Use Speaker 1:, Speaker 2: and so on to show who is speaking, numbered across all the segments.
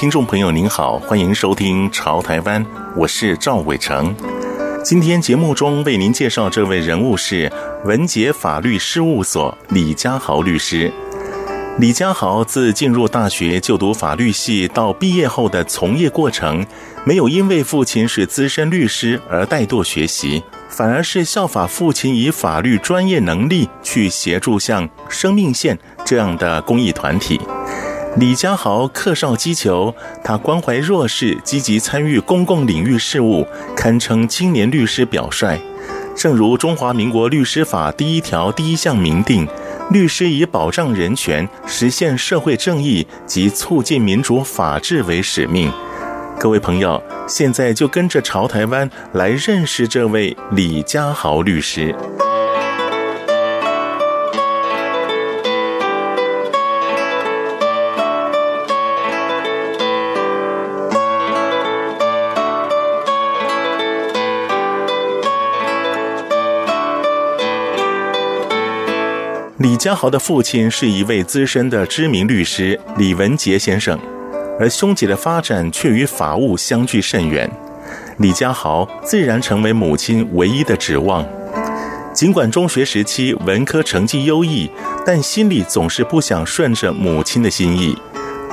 Speaker 1: 听众朋友，您好，欢迎收听《潮台湾》，我是赵伟成。今天节目中为您介绍这位人物是文杰法律事务所李家豪律师。李家豪自进入大学就读法律系到毕业后的从业过程，没有因为父亲是资深律师而怠惰学习，反而是效法父亲以法律专业能力去协助像生命线这样的公益团体。李家豪客少击球，他关怀弱势，积极参与公共领域事务，堪称青年律师表率。正如中华民国律师法第一条第一项明定，律师以保障人权、实现社会正义及促进民主法治为使命。各位朋友，现在就跟着潮台湾来认识这位李家豪律师。李家豪的父亲是一位资深的知名律师李文杰先生，而兄姐的发展却与法务相距甚远。李家豪自然成为母亲唯一的指望。尽管中学时期文科成绩优异，但心里总是不想顺着母亲的心意。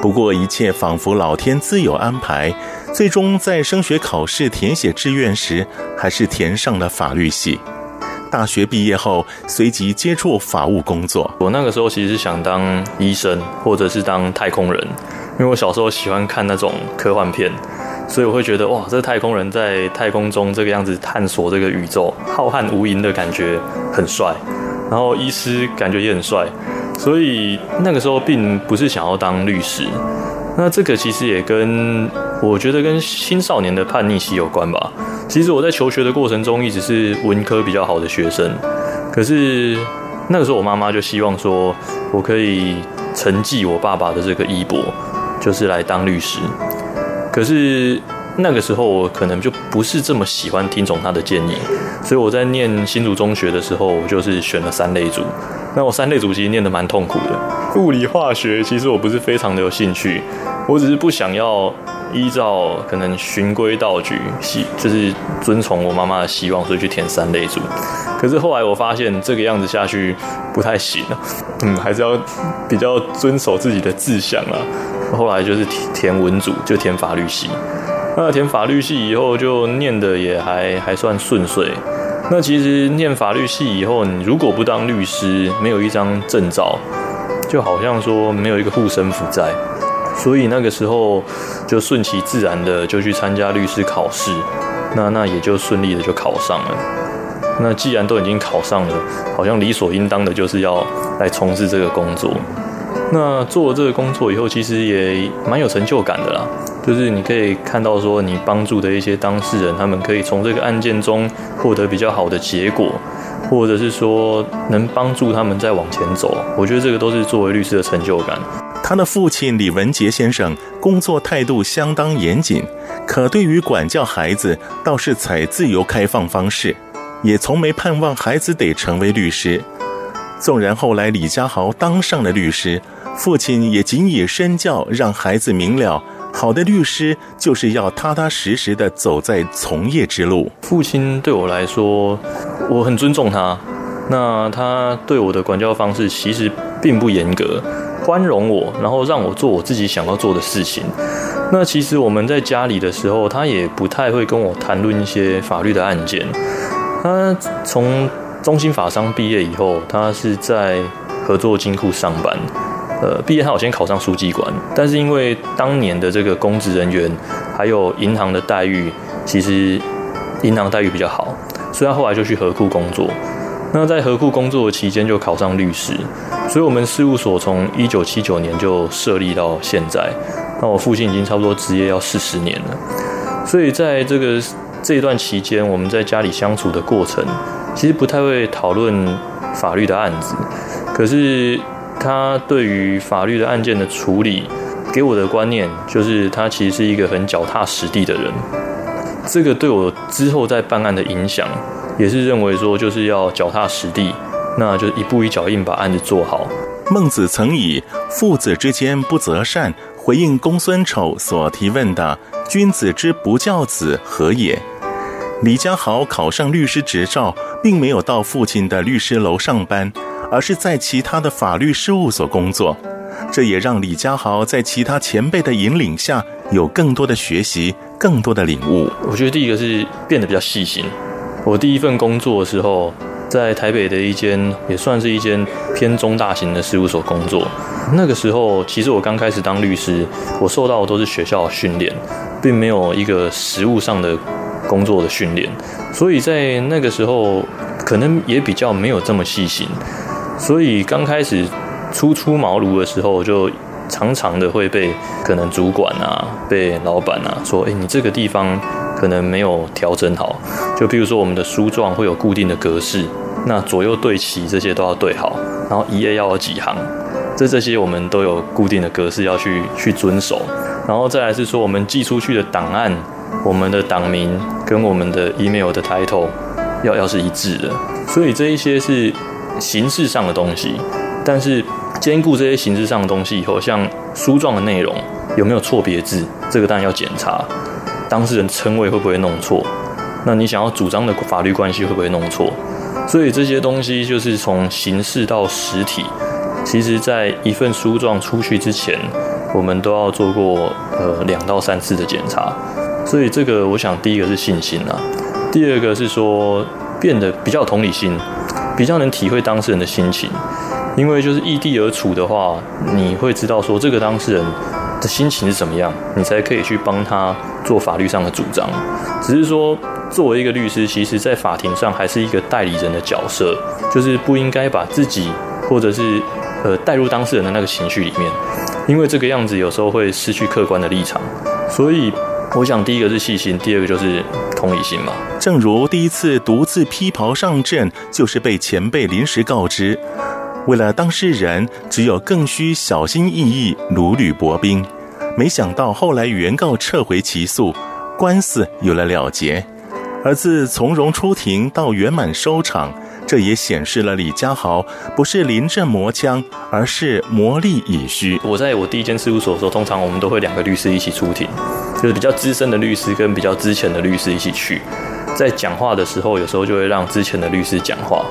Speaker 1: 不过一切仿佛老天自有安排，最终在升学考试填写志愿时，还是填上了法律系。大学毕业后，随即接触法务工作。
Speaker 2: 我那个时候其实是想当医生，或者是当太空人，因为我小时候喜欢看那种科幻片，所以我会觉得哇，这太空人在太空中这个样子探索这个宇宙 浩瀚无垠的感觉很帅，然后医师感觉也很帅，所以那个时候并不是想要当律师。那这个其实也跟我觉得跟青少年的叛逆期有关吧。其实我在求学的过程中一直是文科比较好的学生，可是那个时候我妈妈就希望说我可以承继我爸爸的这个衣钵，就是来当律师。可是那个时候我可能就不是这么喜欢听从他的建议，所以我在念新竹中学的时候，我就是选了三类组。那我三类组其实念得蛮痛苦的，物理化学其实我不是非常的有兴趣，我只是不想要。依照可能循规蹈矩，希就是遵从我妈妈的希望，所以去填三类组。可是后来我发现这个样子下去不太行了，嗯，还是要比较遵守自己的志向啊。后来就是填文组，就填法律系。那填法律系以后，就念得也还还算顺遂。那其实念法律系以后，你如果不当律师，没有一张证照，就好像说没有一个护身符在。所以那个时候就顺其自然的就去参加律师考试，那那也就顺利的就考上了。那既然都已经考上了，好像理所应当的就是要来从事这个工作。那做了这个工作以后，其实也蛮有成就感的啦。就是你可以看到说，你帮助的一些当事人，他们可以从这个案件中获得比较好的结果，或者是说能帮助他们再往前走。我觉得这个都是作为律师的成就感。
Speaker 1: 他的父亲李文杰先生工作态度相当严谨，可对于管教孩子倒是采自由开放方式，也从没盼望孩子得成为律师。纵然后来李家豪当上了律师，父亲也谨以身教让孩子明了，好的律师就是要踏踏实实的走在从业之路。
Speaker 2: 父亲对我来说，我很尊重他，那他对我的管教方式其实并不严格。宽容我，然后让我做我自己想要做的事情。那其实我们在家里的时候，他也不太会跟我谈论一些法律的案件。他从中兴法商毕业以后，他是在合作金库上班。呃，毕业他有先考上书记官，但是因为当年的这个公职人员还有银行的待遇，其实银行待遇比较好，所以他后来就去河库工作。那在合库工作的期间就考上律师，所以我们事务所从一九七九年就设立到现在。那我父亲已经差不多执业要四十年了，所以在这个这一段期间，我们在家里相处的过程，其实不太会讨论法律的案子。可是他对于法律的案件的处理，给我的观念就是他其实是一个很脚踏实地的人。这个对我之后在办案的影响，也是认为说就是要脚踏实地，那就一步一脚印把案子做好。
Speaker 1: 孟子曾以“父子之间不择善”回应公孙丑所提问的“君子之不教子何也”。李家豪考上律师执照，并没有到父亲的律师楼上班，而是在其他的法律事务所工作。这也让李家豪在其他前辈的引领下，有更多的学习，更多的领悟。
Speaker 2: 我觉得第一个是变得比较细心。我第一份工作的时候，在台北的一间也算是一间偏中大型的事务所工作。那个时候，其实我刚开始当律师，我受到的都是学校训练，并没有一个实务上的工作的训练。所以在那个时候，可能也比较没有这么细心。所以刚开始初出茅庐的时候，就常常的会被可能主管啊、被老板啊说：“哎，你这个地方。”可能没有调整好，就比如说我们的书状会有固定的格式，那左右对齐这些都要对好，然后一页要有几行，这这些我们都有固定的格式要去去遵守，然后再来是说我们寄出去的档案，我们的档名跟我们的 email 的 title 要要是一致的，所以这一些是形式上的东西，但是兼顾这些形式上的东西以后，像书状的内容有没有错别字，这个当然要检查。当事人称谓会不会弄错？那你想要主张的法律关系会不会弄错？所以这些东西就是从形式到实体，其实在一份书状出去之前，我们都要做过呃两到三次的检查。所以这个我想第一个是信心啊，第二个是说变得比较同理心，比较能体会当事人的心情，因为就是异地而处的话，你会知道说这个当事人的心情是怎么样，你才可以去帮他做法律上的主张。只是说，作为一个律师，其实在法庭上还是一个代理人的角色，就是不应该把自己或者是呃带入当事人的那个情绪里面，因为这个样子有时候会失去客观的立场。所以，我想第一个是细心，第二个就是同理心嘛。
Speaker 1: 正如第一次独自披袍上阵，就是被前辈临时告知。为了当事人，只有更需小心翼翼，如履薄冰。没想到后来原告撤回起诉，官司有了了结。而自从容出庭到圆满收场，这也显示了李家豪不是临阵磨枪，而是磨砺已虚。
Speaker 2: 我在我第一间事务所的时候，通常我们都会两个律师一起出庭，就是比较资深的律师跟比较之前的律师一起去。在讲话的时候，有时候就会让之前的律师讲话。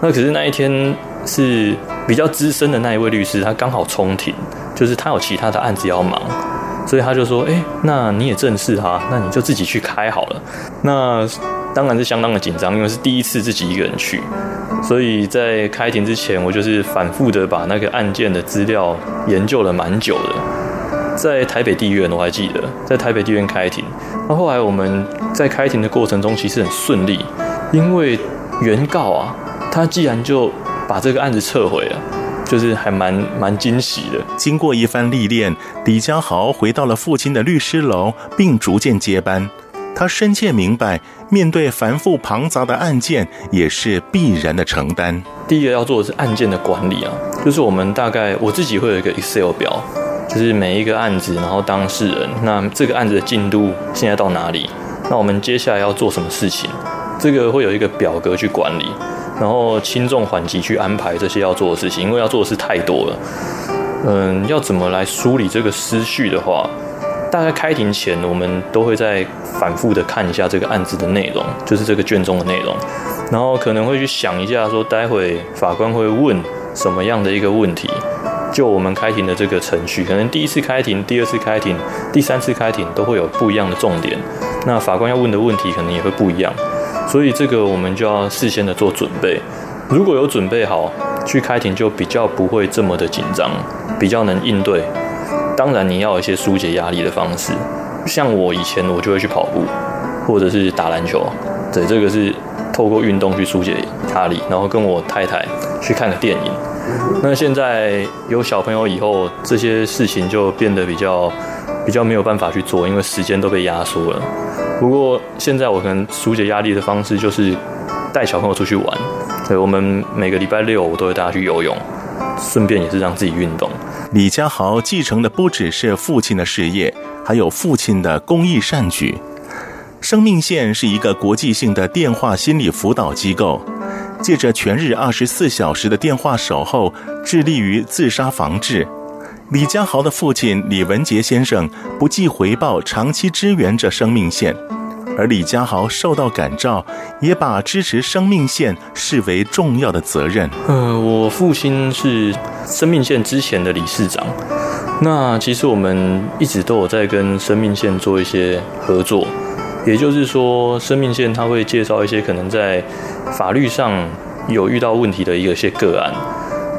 Speaker 2: 那可是那一天。是比较资深的那一位律师，他刚好冲庭，就是他有其他的案子要忙，所以他就说：“哎，那你也正视他，那你就自己去开好了。”那当然是相当的紧张，因为是第一次自己一个人去，所以在开庭之前，我就是反复的把那个案件的资料研究了蛮久的。在台北地院，我还记得在台北地院开庭，那后来我们在开庭的过程中其实很顺利，因为原告啊，他既然就把这个案子撤回了，就是还蛮蛮惊喜的。
Speaker 1: 经过一番历练，李家豪回到了父亲的律师楼，并逐渐接班。他深切明白，面对繁复庞杂的案件，也是必然的承担。
Speaker 2: 第一个要做的是案件的管理啊，就是我们大概我自己会有一个 Excel 表，就是每一个案子，然后当事人，那这个案子的进度现在到哪里？那我们接下来要做什么事情？这个会有一个表格去管理。然后轻重缓急去安排这些要做的事情，因为要做的事太多了。嗯，要怎么来梳理这个思绪的话，大概开庭前我们都会再反复的看一下这个案子的内容，就是这个卷宗的内容，然后可能会去想一下说，待会法官会问什么样的一个问题，就我们开庭的这个程序，可能第一次开庭、第二次开庭、第三次开庭都会有不一样的重点，那法官要问的问题可能也会不一样。所以这个我们就要事先的做准备，如果有准备好去开庭，就比较不会这么的紧张，比较能应对。当然你要有一些纾解压力的方式，像我以前我就会去跑步，或者是打篮球。对，这个是透过运动去疏解压力，然后跟我太太去看个电影。那现在有小朋友以后，这些事情就变得比较比较没有办法去做，因为时间都被压缩了。不过现在我可能疏解压力的方式就是带小朋友出去玩。对，我们每个礼拜六我都会带他去游泳，顺便也是让自己运动。
Speaker 1: 李家豪继承的不只是父亲的事业，还有父亲的公益善举。生命线是一个国际性的电话心理辅导机构，借着全日二十四小时的电话守候，致力于自杀防治。李家豪的父亲李文杰先生不计回报，长期支援着生命线，而李家豪受到感召，也把支持生命线视为重要的责任。
Speaker 2: 呃，我父亲是生命线之前的理事长，那其实我们一直都有在跟生命线做一些合作。也就是说，生命线他会介绍一些可能在法律上有遇到问题的一些个案。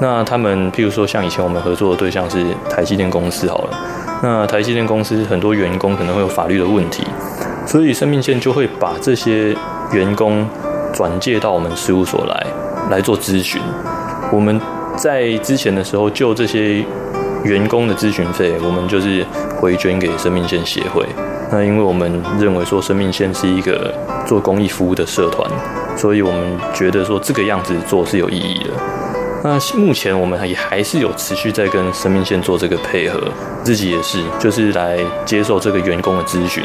Speaker 2: 那他们，譬如说，像以前我们合作的对象是台积电公司好了。那台积电公司很多员工可能会有法律的问题，所以生命线就会把这些员工转介到我们事务所来来做咨询。我们在之前的时候，就这些员工的咨询费，我们就是回捐给生命线协会。那因为我们认为说生命线是一个做公益服务的社团，所以我们觉得说这个样子做是有意义的。那目前我们也还是有持续在跟生命线做这个配合，自己也是就是来接受这个员工的咨询。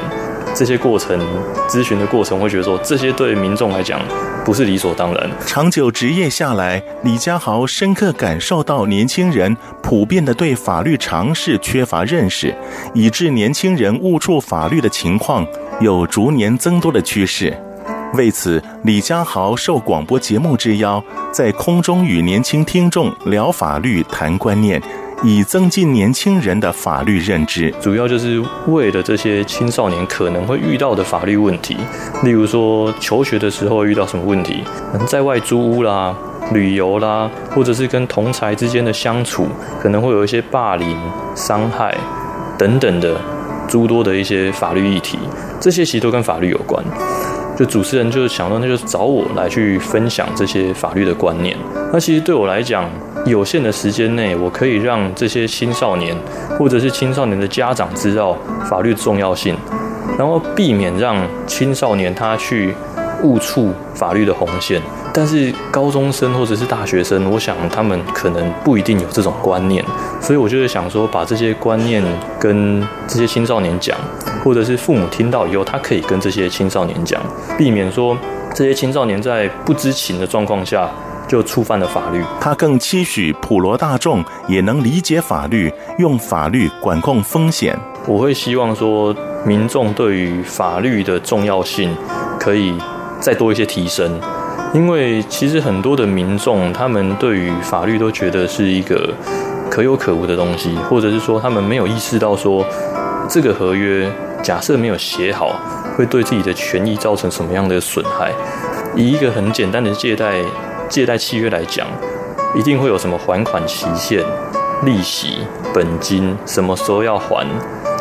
Speaker 2: 这些过程咨询的过程，会觉得说这些对民众来讲不是理所当然。
Speaker 1: 长久执业下来，李家豪深刻感受到年轻人普遍的对法律常识缺乏认识，以致年轻人误触法律的情况有逐年增多的趋势。为此，李家豪受广播节目之邀，在空中与年轻听众聊法律、谈观念。以增进年轻人的法律认知，
Speaker 2: 主要就是为了这些青少年可能会遇到的法律问题，例如说求学的时候遇到什么问题，可能在外租屋啦、旅游啦，或者是跟同才之间的相处，可能会有一些霸凌、伤害等等的诸多的一些法律议题，这些其实都跟法律有关。就主持人就是想到，那就找我来去分享这些法律的观念。那其实对我来讲，有限的时间内，我可以让这些青少年或者是青少年的家长知道法律的重要性，然后避免让青少年他去误触法律的红线。但是高中生或者是大学生，我想他们可能不一定有这种观念，所以我就是想说，把这些观念跟这些青少年讲，或者是父母听到以后，他可以跟这些青少年讲，避免说这些青少年在不知情的状况下。就触犯了法律。
Speaker 1: 他更期许普罗大众也能理解法律，用法律管控风险。
Speaker 2: 我会希望说，民众对于法律的重要性可以再多一些提升，因为其实很多的民众，他们对于法律都觉得是一个可有可无的东西，或者是说他们没有意识到说，这个合约假设没有写好，会对自己的权益造成什么样的损害。以一个很简单的借贷。借贷契约来讲，一定会有什么还款期限、利息、本金，什么时候要还？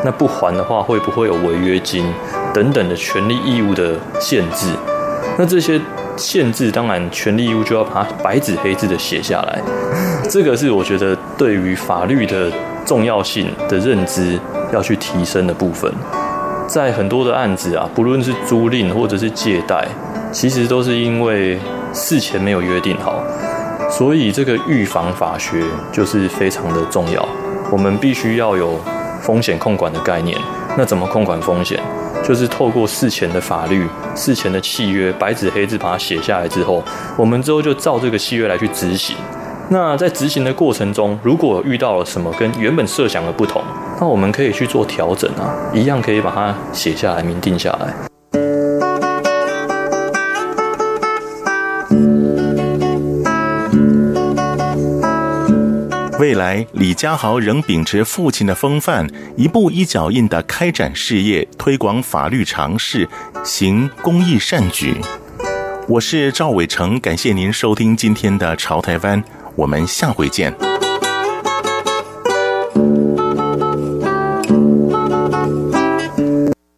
Speaker 2: 那不还的话，会不会有违约金等等的权利义务的限制？那这些限制，当然权利义务就要把它白纸黑字的写下来。这个是我觉得对于法律的重要性的认知要去提升的部分。在很多的案子啊，不论是租赁或者是借贷，其实都是因为。事前没有约定好，所以这个预防法学就是非常的重要。我们必须要有风险控管的概念。那怎么控管风险？就是透过事前的法律、事前的契约，白纸黑字把它写下来之后，我们之后就照这个契约来去执行。那在执行的过程中，如果遇到了什么跟原本设想的不同，那我们可以去做调整啊，一样可以把它写下来、明定下来。
Speaker 1: 未来，李家豪仍秉持父亲的风范，一步一脚印地开展事业，推广法律常识，行公益善举。我是赵伟成，感谢您收听今天的《潮台湾》，我们下回见。